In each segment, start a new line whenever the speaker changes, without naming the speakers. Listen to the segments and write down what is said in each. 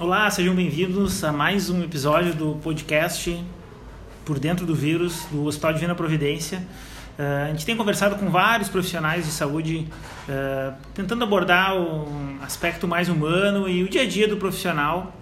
Olá, sejam bem-vindos a mais um episódio do podcast Por Dentro do Vírus, do Hospital Divina Providência. Uh, a gente tem conversado com vários profissionais de saúde, uh, tentando abordar um aspecto mais humano e o dia a dia do profissional.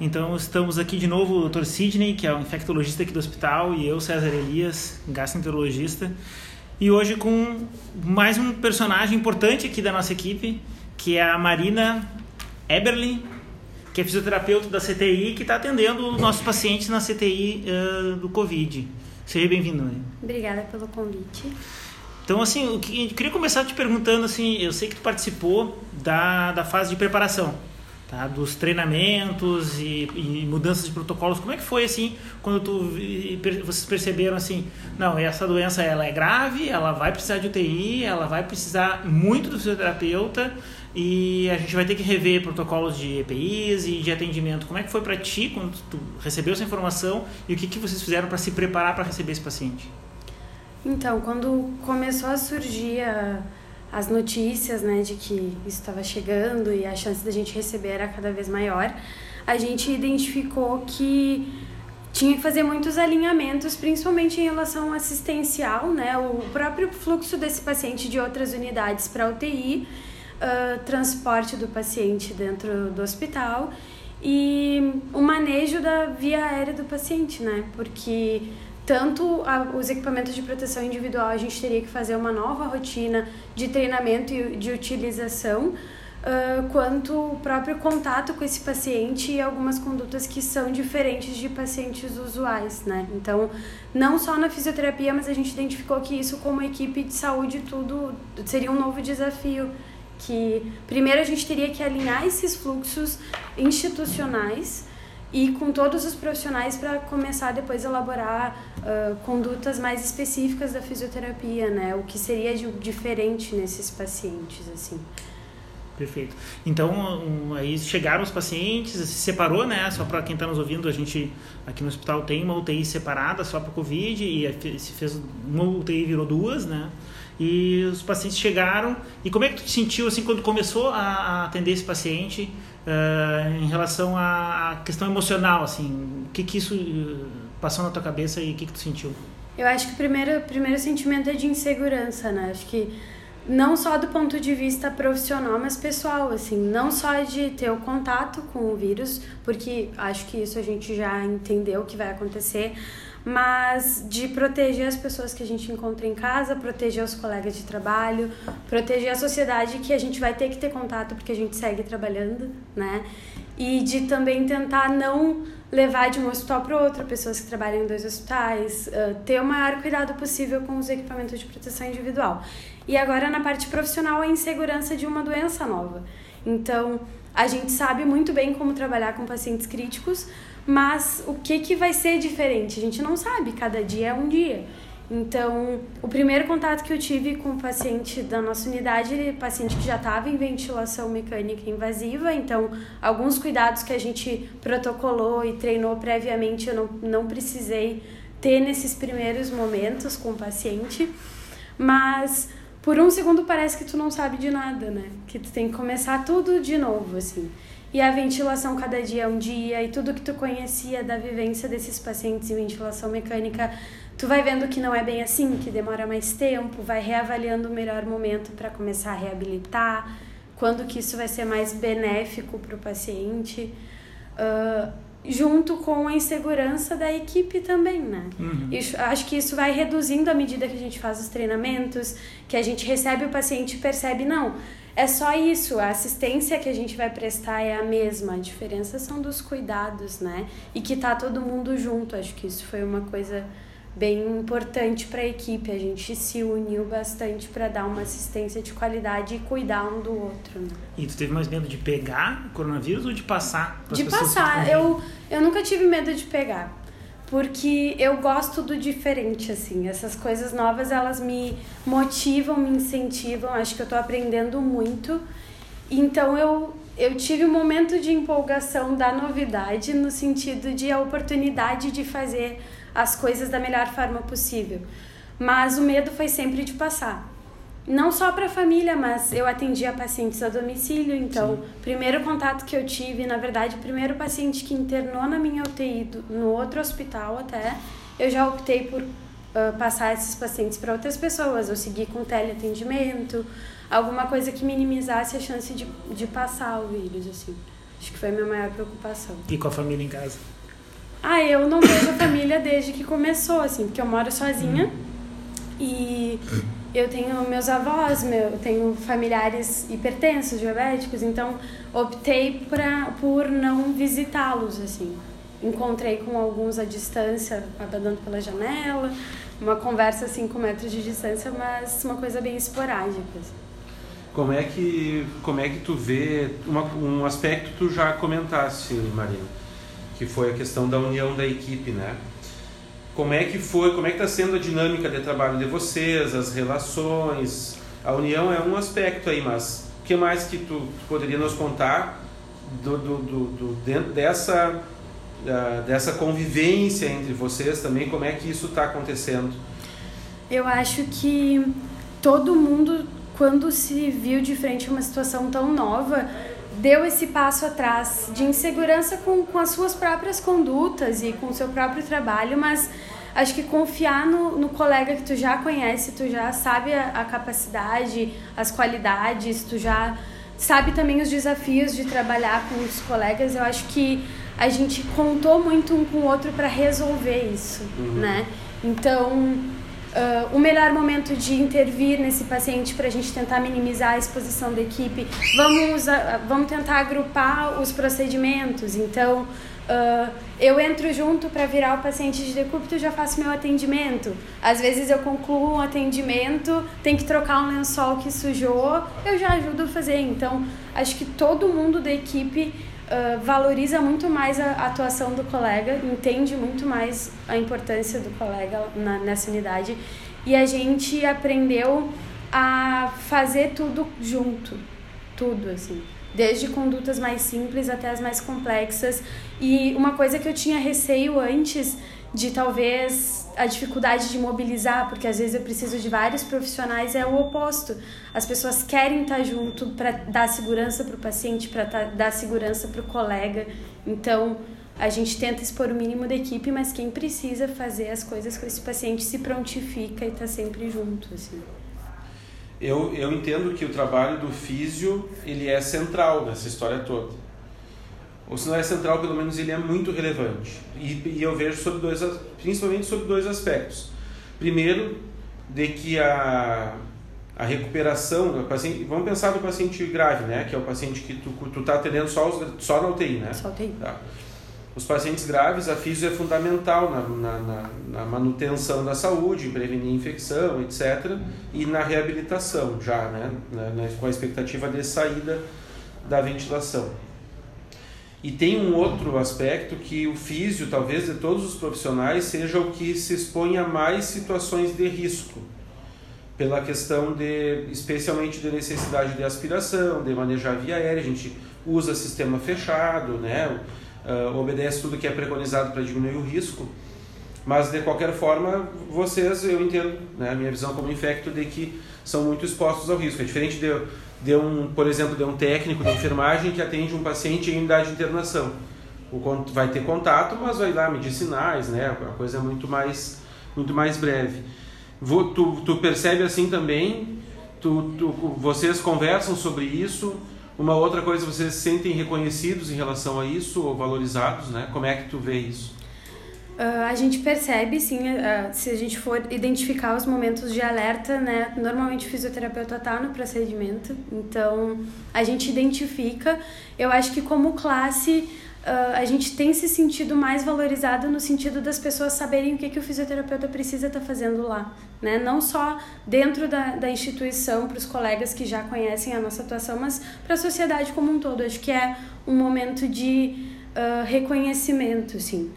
Então, estamos aqui de novo o Dr. Sidney, que é o infectologista aqui do hospital, e eu, César Elias, gastroenterologista. E hoje com mais um personagem importante aqui da nossa equipe, que é a Marina Eberly, que é fisioterapeuta da CTI, que está atendendo os nossos pacientes na CTI uh, do Covid. Seja bem-vindo. Né?
Obrigada pelo convite.
Então, assim, eu queria começar te perguntando, assim, eu sei que tu participou da, da fase de preparação, tá? Dos treinamentos e, e mudanças de protocolos. Como é que foi, assim, quando tu, vocês perceberam, assim, não, essa doença, ela é grave, ela vai precisar de UTI, ela vai precisar muito do fisioterapeuta, e a gente vai ter que rever protocolos de EPIs e de atendimento. Como é que foi para ti quando tu recebeu essa informação e o que, que vocês fizeram para se preparar para receber esse paciente?
Então, quando começou a surgir a, as notícias né, de que isso estava chegando e a chance da gente receber era cada vez maior, a gente identificou que tinha que fazer muitos alinhamentos, principalmente em relação assistencial, né, o próprio fluxo desse paciente de outras unidades para UTI uh, transporte do paciente dentro do hospital e o manejo da via aérea do paciente, né? Porque tanto a, os equipamentos de proteção individual a gente teria que fazer uma nova rotina de treinamento e de utilização, uh, quanto o próprio contato com esse paciente e algumas condutas que são diferentes de pacientes usuais, né? Então, não só na fisioterapia, mas a gente identificou que isso como equipe de saúde tudo seria um novo desafio que primeiro a gente teria que alinhar esses fluxos institucionais e com todos os profissionais para começar depois a elaborar uh, condutas mais específicas da fisioterapia, né? O que seria de, diferente nesses pacientes, assim.
Perfeito. Então, um, aí chegaram os pacientes, se separou, né? Só para quem está nos ouvindo, a gente aqui no hospital tem uma UTI separada só para Covid e se fez uma UTI virou duas, né? E os pacientes chegaram. E como é que tu te sentiu assim quando começou a atender esse paciente uh, em relação à questão emocional, assim? O que que isso uh, passou na tua cabeça e o que que tu sentiu?
Eu acho que o primeiro, primeiro sentimento é de insegurança, né? Acho que não só do ponto de vista profissional, mas pessoal, assim, não só de ter o contato com o vírus, porque acho que isso a gente já entendeu que vai acontecer, mas de proteger as pessoas que a gente encontra em casa, proteger os colegas de trabalho, proteger a sociedade que a gente vai ter que ter contato porque a gente segue trabalhando, né? E de também tentar não levar de um hospital para outro pessoas que trabalham em dois hospitais, ter o maior cuidado possível com os equipamentos de proteção individual. E agora na parte profissional a insegurança de uma doença nova. Então, a gente sabe muito bem como trabalhar com pacientes críticos, mas o que, que vai ser diferente? A gente não sabe, cada dia é um dia. Então, o primeiro contato que eu tive com o paciente da nossa unidade, ele é paciente que já estava em ventilação mecânica invasiva, então alguns cuidados que a gente protocolou e treinou previamente eu não, não precisei ter nesses primeiros momentos com o paciente, mas por um segundo parece que tu não sabe de nada, né? Que tu tem que começar tudo de novo, assim. E a ventilação cada dia é um dia, e tudo que tu conhecia da vivência desses pacientes em ventilação mecânica, tu vai vendo que não é bem assim, que demora mais tempo, vai reavaliando o melhor momento para começar a reabilitar, quando que isso vai ser mais benéfico para o paciente. Uh, junto com a insegurança da equipe também, né? Uhum. acho que isso vai reduzindo à medida que a gente faz os treinamentos, que a gente recebe o paciente e percebe, não, é só isso, a assistência que a gente vai prestar é a mesma, a diferença são dos cuidados, né? E que tá todo mundo junto, acho que isso foi uma coisa bem importante para a equipe. A gente se uniu bastante para dar uma assistência de qualidade e cuidar um do outro. Né?
E tu teve mais medo de pegar o coronavírus ou de passar?
De passar. Eu, eu nunca tive medo de pegar porque eu gosto do diferente, assim. Essas coisas novas, elas me motivam, me incentivam. Acho que eu tô aprendendo muito. Então, eu, eu tive um momento de empolgação da novidade, no sentido de a oportunidade de fazer as coisas da melhor forma possível. Mas o medo foi sempre de passar. não só para a família, mas eu atendia pacientes a domicílio, então, Sim. primeiro contato que eu tive, na verdade, o primeiro paciente que internou na minha UTI, no outro hospital até, eu já optei por uh, passar esses pacientes para outras pessoas, eu segui com teleatendimento, alguma coisa que minimizasse a chance de, de passar o vírus, assim. Acho que foi a minha maior preocupação.
E com a família em casa?
Ah, eu não vejo a família desde que começou, assim, porque eu moro sozinha e eu tenho meus avós, meu, tenho familiares hipertensos, diabéticos, então optei pra, por não visitá-los, assim. Encontrei com alguns à distância, andando pela janela, uma conversa a 5 metros de distância, mas uma coisa bem esporádica. Assim.
Como é que, como é que tu vê, uma, um aspecto que tu já comentaste, Marina, que foi a questão da união da equipe, né? Como é que foi, como é que está sendo a dinâmica de trabalho de vocês, as relações? A união é um aspecto aí, mas o que mais que tu, poderia nos contar do, do, do, do dentro dessa, uh, dessa convivência entre vocês também? Como é que isso está acontecendo?
Eu acho que todo mundo, quando se viu de frente a uma situação tão nova, deu esse passo atrás de insegurança com, com as suas próprias condutas e com o seu próprio trabalho, mas acho que confiar no, no colega que tu já conhece, tu já sabe a, a capacidade, as qualidades, tu já sabe também os desafios de trabalhar com os colegas, eu acho que a gente contou muito um com o outro para resolver isso, uhum. né? Então, uh, o melhor momento de intervir nesse paciente para a gente tentar minimizar a exposição da equipe. Vamos, vamos tentar agrupar os procedimentos. Então, uh, eu entro junto para virar o paciente de decúbito e já faço meu atendimento. Às vezes eu concluo um atendimento, tem que trocar um lençol que sujou, eu já ajudo a fazer. Então, acho que todo mundo da equipe uh, valoriza muito mais a atuação do colega, entende muito mais a importância do colega na, nessa unidade e a gente aprendeu a fazer tudo junto, tudo assim desde condutas mais simples até as mais complexas. E uma coisa que eu tinha receio antes de talvez a dificuldade de mobilizar, porque às vezes eu preciso de vários profissionais, é o oposto. As pessoas querem estar junto para dar segurança para o paciente, para dar segurança para o colega. Então, a gente tenta expor o mínimo da equipe, mas quem precisa fazer as coisas com esse paciente se prontifica e está sempre junto. Assim.
Eu, eu entendo que o trabalho do físio ele é central nessa história toda se não é central, pelo menos ele é muito relevante. E, e eu vejo sobre dois, principalmente sobre dois aspectos. Primeiro, de que a, a recuperação do paciente, vamos pensar no paciente grave, né, que é o paciente que tu tu está atendendo só os, só na UTI, né?
Só UTI.
Tá. Os pacientes graves, a físio é fundamental na, na, na, na manutenção da saúde, prevenir infecção, etc. E na reabilitação já, né, né, com a expectativa de saída da ventilação. E tem um outro aspecto que o físio, talvez de todos os profissionais, seja o que se expõe a mais situações de risco, pela questão de, especialmente de necessidade de aspiração, de manejar via aérea, a gente usa sistema fechado, né? Uh, obedece tudo que é preconizado para diminuir o risco, mas de qualquer forma, vocês, eu entendo, né, minha visão como infecto, de que são muito expostos ao risco. É diferente de de um, por exemplo, de um técnico de enfermagem que atende um paciente em unidade de internação. O, vai ter contato, mas vai lá medir sinais, né? A coisa é muito mais, muito mais breve. Tu, tu percebe assim também? Tu, tu, vocês conversam sobre isso? Uma outra coisa, vocês se sentem reconhecidos em relação a isso ou valorizados, né? Como é que tu vê isso?
Uh, a gente percebe, sim, uh, se a gente for identificar os momentos de alerta, né? Normalmente o fisioterapeuta está no procedimento, então a gente identifica. Eu acho que como classe uh, a gente tem se sentido mais valorizado no sentido das pessoas saberem o que, que o fisioterapeuta precisa estar tá fazendo lá, né? Não só dentro da, da instituição, para os colegas que já conhecem a nossa atuação, mas para a sociedade como um todo. Acho que é um momento de reconhecimento, sim.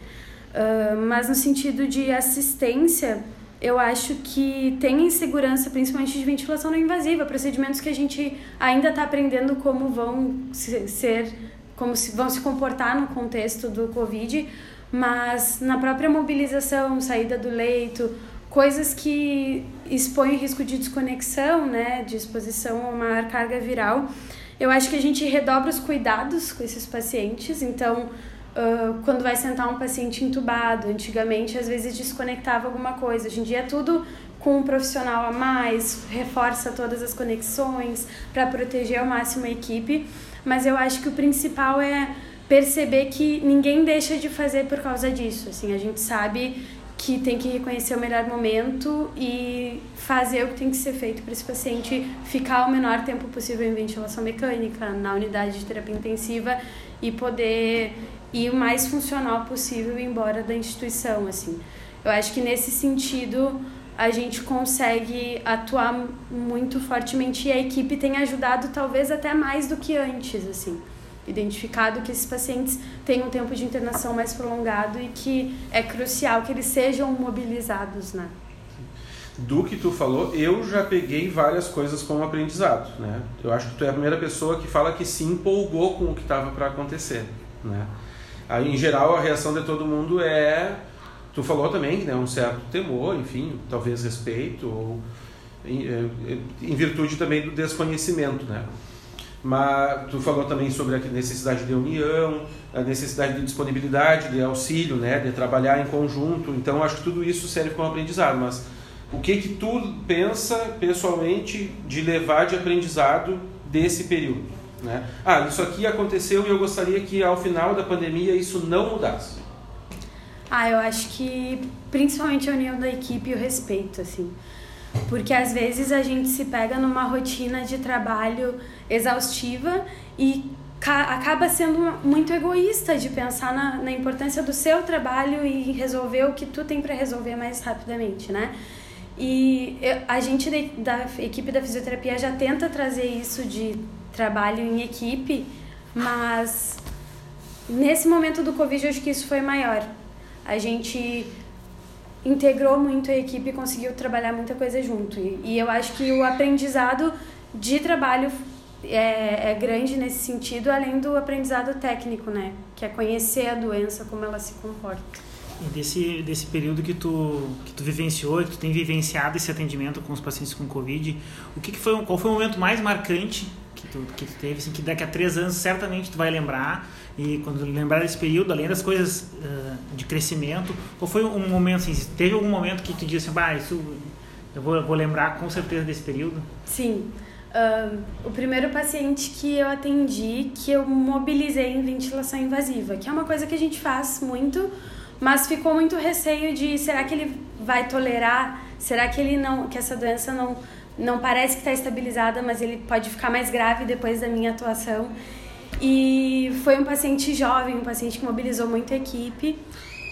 Uh, mas no sentido de assistência, eu acho que tem insegurança, principalmente de ventilação não invasiva, procedimentos que a gente ainda está aprendendo como vão ser, como se, vão se comportar no contexto do Covid, mas na própria mobilização, saída do leito, coisas que expõem risco de desconexão, né, de exposição a maior carga viral. Eu acho que a gente redobra os cuidados com esses pacientes, então Quando vai sentar um paciente entubado. Antigamente, às vezes, desconectava alguma coisa. Hoje em dia, é tudo com um profissional a mais, reforça todas as conexões para proteger ao máximo a equipe. Mas eu acho que o principal é perceber que ninguém deixa de fazer por causa disso. Assim, a gente sabe que tem que reconhecer o melhor momento e fazer o que tem que ser feito para esse paciente ficar o menor tempo possível em ventilação mecânica, na unidade de terapia intensiva e poder ir o mais funcional possível embora da instituição, assim. Eu acho que nesse sentido a gente consegue atuar muito fortemente e a equipe tem ajudado talvez até mais do que antes, assim. Identificado que esses pacientes têm um tempo de internação mais prolongado e que é crucial que eles sejam mobilizados, né?
do que tu falou, eu já peguei várias coisas como aprendizado, né? Eu acho que tu é a primeira pessoa que fala que se empolgou com o que estava para acontecer, né? Aí, em geral, a reação de todo mundo é. Tu falou também, né? Um certo temor, enfim, talvez respeito, ou em, é, em virtude também do desconhecimento, né? Mas tu falou também sobre a necessidade de união, a necessidade de disponibilidade, de auxílio, né? De trabalhar em conjunto. Então, acho que tudo isso serve como aprendizado. Mas o que que tu pensa pessoalmente de levar de aprendizado desse período? Né? Ah, isso aqui aconteceu e eu gostaria que ao final da pandemia isso não mudasse.
Ah, eu acho que principalmente a união da equipe e o respeito, assim. Porque às vezes a gente se pega numa rotina de trabalho exaustiva e acaba sendo muito egoísta de pensar na, na importância do seu trabalho e resolver o que tu tem para resolver mais rapidamente, né? E a gente da equipe da fisioterapia já tenta trazer isso de trabalho em equipe, mas nesse momento do Covid eu acho que isso foi maior. A gente integrou muito a equipe e conseguiu trabalhar muita coisa junto. E, eu acho que o aprendizado de trabalho é, é, grande nesse sentido, além do aprendizado técnico, né? Que é conhecer a doença, como ela se comporta.
E desse, desse período que tu, que tu vivenciou, que tu tem vivenciado esse atendimento com os pacientes com Covid, o que, que foi, qual foi o momento mais marcante que tu, que tu teve, assim, que daqui a três anos certamente tu vai lembrar, e quando lembrar desse período, além das coisas uh, de crescimento, qual foi um momento, assim, teve algum momento que tu disse isso eu vou, vou lembrar com certeza desse período?
Sim. Uh, o primeiro paciente que eu atendi, que eu mobilizei em ventilação invasiva, que é uma coisa que a gente faz muito, mas ficou muito receio de será que ele vai tolerar, será que ele não, que essa doença não não parece que está estabilizada, mas ele pode ficar mais grave depois da minha atuação. E foi um paciente jovem, um paciente que mobilizou muito a equipe.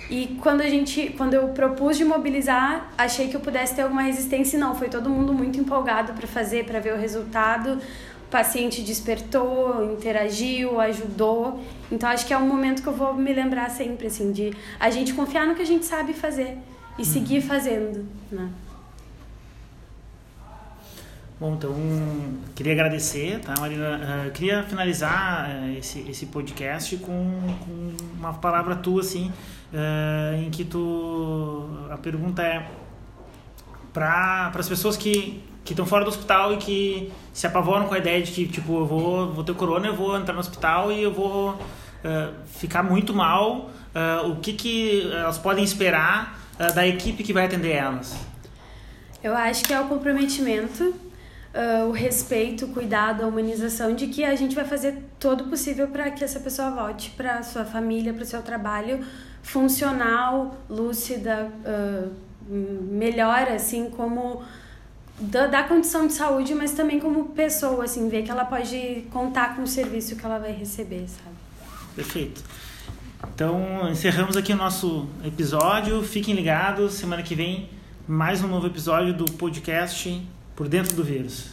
E quando a gente, quando eu propus de mobilizar, achei que eu pudesse ter alguma resistência e não, foi todo mundo muito empolgado para fazer, para ver o resultado. O paciente despertou, interagiu, ajudou. Então acho que é um momento que eu vou me lembrar sempre assim de a gente confiar no que a gente sabe fazer e seguir fazendo, né?
Bom, então, queria agradecer, tá, Marina? Uh, queria finalizar uh, esse, esse podcast com, com uma palavra tua, assim, uh, em que tu... A pergunta é para as pessoas que estão fora do hospital e que se apavoram com a ideia de que, tipo, eu vou, vou ter corona, eu vou entrar no hospital e eu vou ficar muito mal. o que, que elas podem esperar da equipe que vai atender elas?
Eu acho que é o comprometimento uh, o respeito, o cuidado, a humanização de que a gente vai fazer todo o possível para que essa pessoa volte para sua família, para o seu trabalho funcional, lúcida, uh, melhor, assim, como da, da, condição de saúde, mas também como pessoa, assim, ver que ela pode contar com o serviço que ela vai receber, sabe?
Perfeito. Então, encerramos aqui o nosso episódio. Fiquem ligados, semana que vem mais um novo episódio do podcast por dentro do vírus.